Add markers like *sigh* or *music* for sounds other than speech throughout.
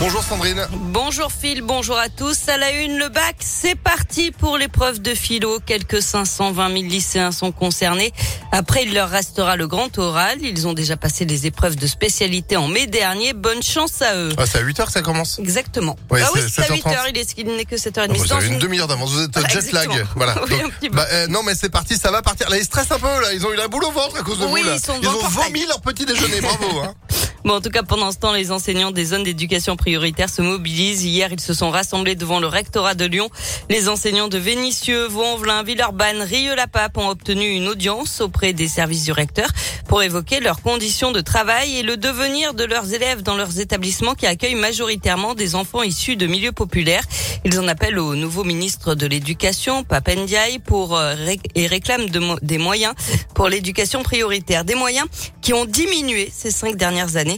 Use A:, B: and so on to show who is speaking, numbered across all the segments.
A: Bonjour Sandrine.
B: Bonjour Phil, bonjour à tous. À la une, le bac, c'est parti pour l'épreuve de philo. Quelques 520 000 lycéens sont concernés. Après, il leur restera le grand oral. Ils ont déjà passé les épreuves de spécialité en mai dernier. Bonne chance à eux.
A: Ah, c'est à 8h que ça commence
B: Exactement.
A: Oui,
B: ah oui,
A: c'est
B: à
A: 7h30.
B: 8h, il est- il n'est que 7h30.
A: Ah, Vous
B: C'est dans
A: avez une demi-heure d'avance, vous êtes jet lag. Voilà. *laughs*
B: Oui,
A: Donc, bah, euh, non mais c'est parti, ça va partir. Là ils stressent un peu là, ils ont eu la boule au ventre à cause de
B: Oui,
A: vous là.
B: ils sont
A: ils ont vomi leur petit déjeuner, bravo hein. *laughs*
B: Bon, en tout cas, pendant ce temps, les enseignants des zones d'éducation prioritaire se mobilisent. Hier, ils se sont rassemblés devant le rectorat de Lyon. Les enseignants de Vénissieux, Vaux-en-Velin, Villeurbanne, Rieux-la-Pape ont obtenu une audience auprès des services du recteur pour évoquer leurs conditions de travail et le devenir de leurs élèves dans leurs établissements qui accueillent majoritairement des enfants issus de milieux populaires. Ils en appellent au nouveau ministre de l'Éducation, Pape Ndiaye, pour, euh, et réclament des moyens pour l'éducation prioritaire. Des moyens qui ont diminué ces cinq dernières années.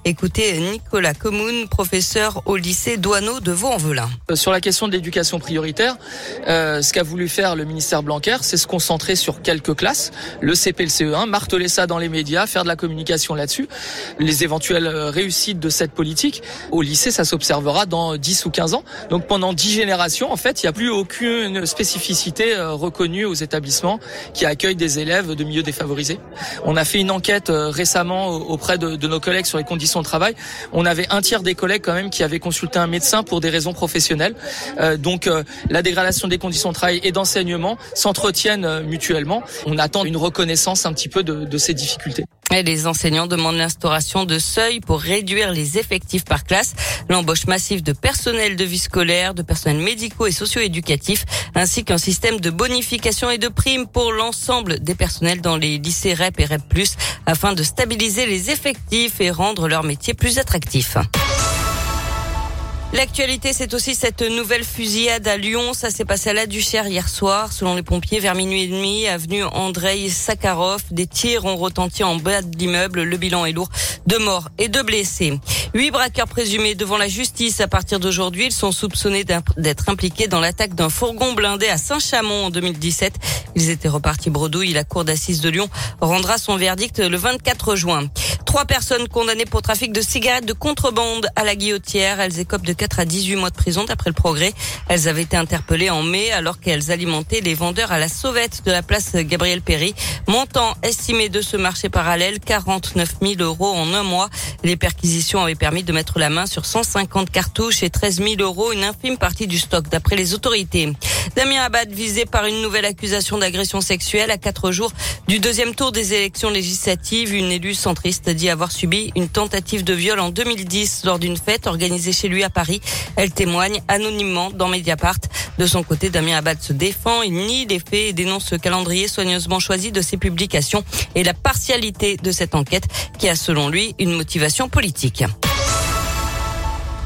B: Écoutez Nicolas Comoun, professeur au lycée Douaneau de Vaux-en-Velin.
C: Euh, Sur la question de l'éducation prioritaire, euh, ce qu'a voulu faire le ministère Blanquer, c'est se concentrer sur quelques classes, le CP, le CE1, marteler ça dans les médias, faire de la communication là-dessus. Les éventuelles réussites de cette politique, au lycée, ça s'observera dans 10 ou 15 ans. Donc pendant 10 générations, en fait, il n'y a plus aucune spécificité euh, reconnue aux établissements qui accueillent des élèves de milieux défavorisés. On a fait une enquête récemment au- auprès de nos collègues sur les conditions de travail. On avait un tiers des collègues quand même qui avaient consulté un médecin pour des raisons professionnelles. Euh, donc euh, la dégradation des conditions de travail et d'enseignement s'entretiennent euh, mutuellement. On attend une reconnaissance un petit peu de ces difficultés.
B: Et les enseignants demandent l'instauration de seuils pour réduire les effectifs par classe, l'embauche massive de personnel de vie scolaire, de personnels médicaux et socio-éducatifs, ainsi qu'un système de bonification et de primes pour l'ensemble des personnels dans les lycées REP et REP+, afin de stabiliser les effectifs et rendre leur métier plus attractif. L'actualité, c'est aussi cette nouvelle fusillade à Lyon. Ça s'est passé à la Duchère hier soir. Selon les pompiers, vers minuit et demi, avenue Andrei Sakharov, des tirs ont retenti en bas de l'immeuble. Le bilan est lourd. Deux morts et deux blessés. Huit braqueurs présumés devant la justice à partir d'aujourd'hui. Ils sont soupçonnés d'être impliqués dans l'attaque d'un fourgon blindé à Saint-Chamond en 2017. Ils étaient repartis bredouille. La cour d'assises de Lyon rendra son verdict le 24 juin. Trois personnes condamnées pour trafic de cigarettes de contrebande à la guillotière. Elles écopent de 4 à 18 mois de prison d'après le progrès. Elles avaient été interpellées en mai alors qu'elles alimentaient les vendeurs à la sauvette de la place Gabriel Péry. Montant estimé de ce marché parallèle, 49 000 euros en un mois. Les perquisitions avaient permis de mettre la main sur 150 cartouches et 13 000 euros, une infime partie du stock d'après les autorités. Damien Abad visé par une nouvelle accusation d'agression sexuelle à quatre jours du deuxième tour des élections législatives. Une élue centriste dit avoir subi une tentative de viol en 2010 lors d'une fête organisée chez lui à Paris. Elle témoigne anonymement dans Mediapart. De son côté, Damien Abad se défend. Il nie les faits et dénonce ce calendrier soigneusement choisi de ses publications et la partialité de cette enquête qui a selon lui une motivation politique.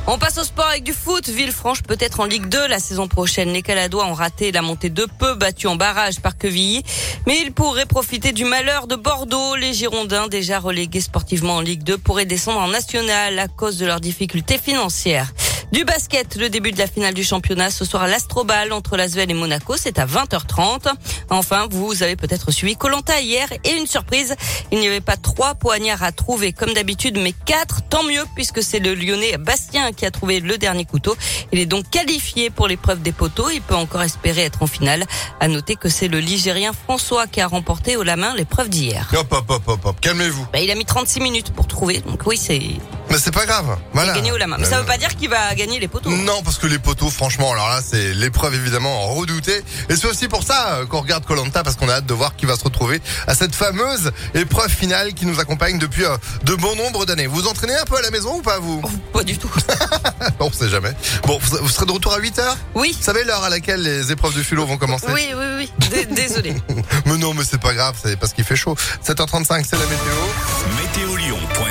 B: On passe au sport avec du foot. Villefranche peut être en Ligue 2 la saison prochaine. Les Caladois ont raté la montée de peu, battus en barrage par Quevilly. Mais ils pourraient profiter du malheur de Bordeaux. Les Girondins, déjà relégués sportivement en Ligue 2, pourraient descendre en National à cause de leurs difficultés financières. Du basket, le début de la finale du championnat ce soir à l'Astrobal entre Lasvel et Monaco, c'est à 20h30. Enfin, vous avez peut-être suivi Colanta hier et une surprise, il n'y avait pas trois poignards à trouver comme d'habitude, mais quatre, tant mieux puisque c'est le Lyonnais Bastien qui a trouvé le dernier couteau. Il est donc qualifié pour l'épreuve des poteaux, il peut encore espérer être en finale. À noter que c'est le Ligérien François qui a remporté au la main l'épreuve d'hier.
A: Hop hop hop hop hop, calmez-vous.
B: Bah, il a mis 36 minutes pour trouver, donc oui, c'est
A: Mais c'est pas grave. Voilà.
B: gagné au la main. Mais ça veut pas dire qu'il va gagner les poteaux.
A: Non, parce que les poteaux, franchement, alors là, c'est l'épreuve évidemment redoutée. Et c'est aussi pour ça euh, qu'on regarde Colanta, parce qu'on a hâte de voir qui va se retrouver à cette fameuse épreuve finale qui nous accompagne depuis euh, de bon nombre d'années. Vous vous entraînez un peu à la maison ou pas vous?
B: Oh, Pas du tout. *laughs*
A: On sait jamais. Bon, vous, serez de retour à 8 heures?
B: Oui.
A: Vous savez l'heure à laquelle les épreuves de philo vont commencer?
B: Oui, oui, oui. Dé- Désolé. *laughs*
A: Mais non, mais c'est pas grave, c'est parce qu'il fait chaud. 7h35, c'est la météo.
D: Météolion.net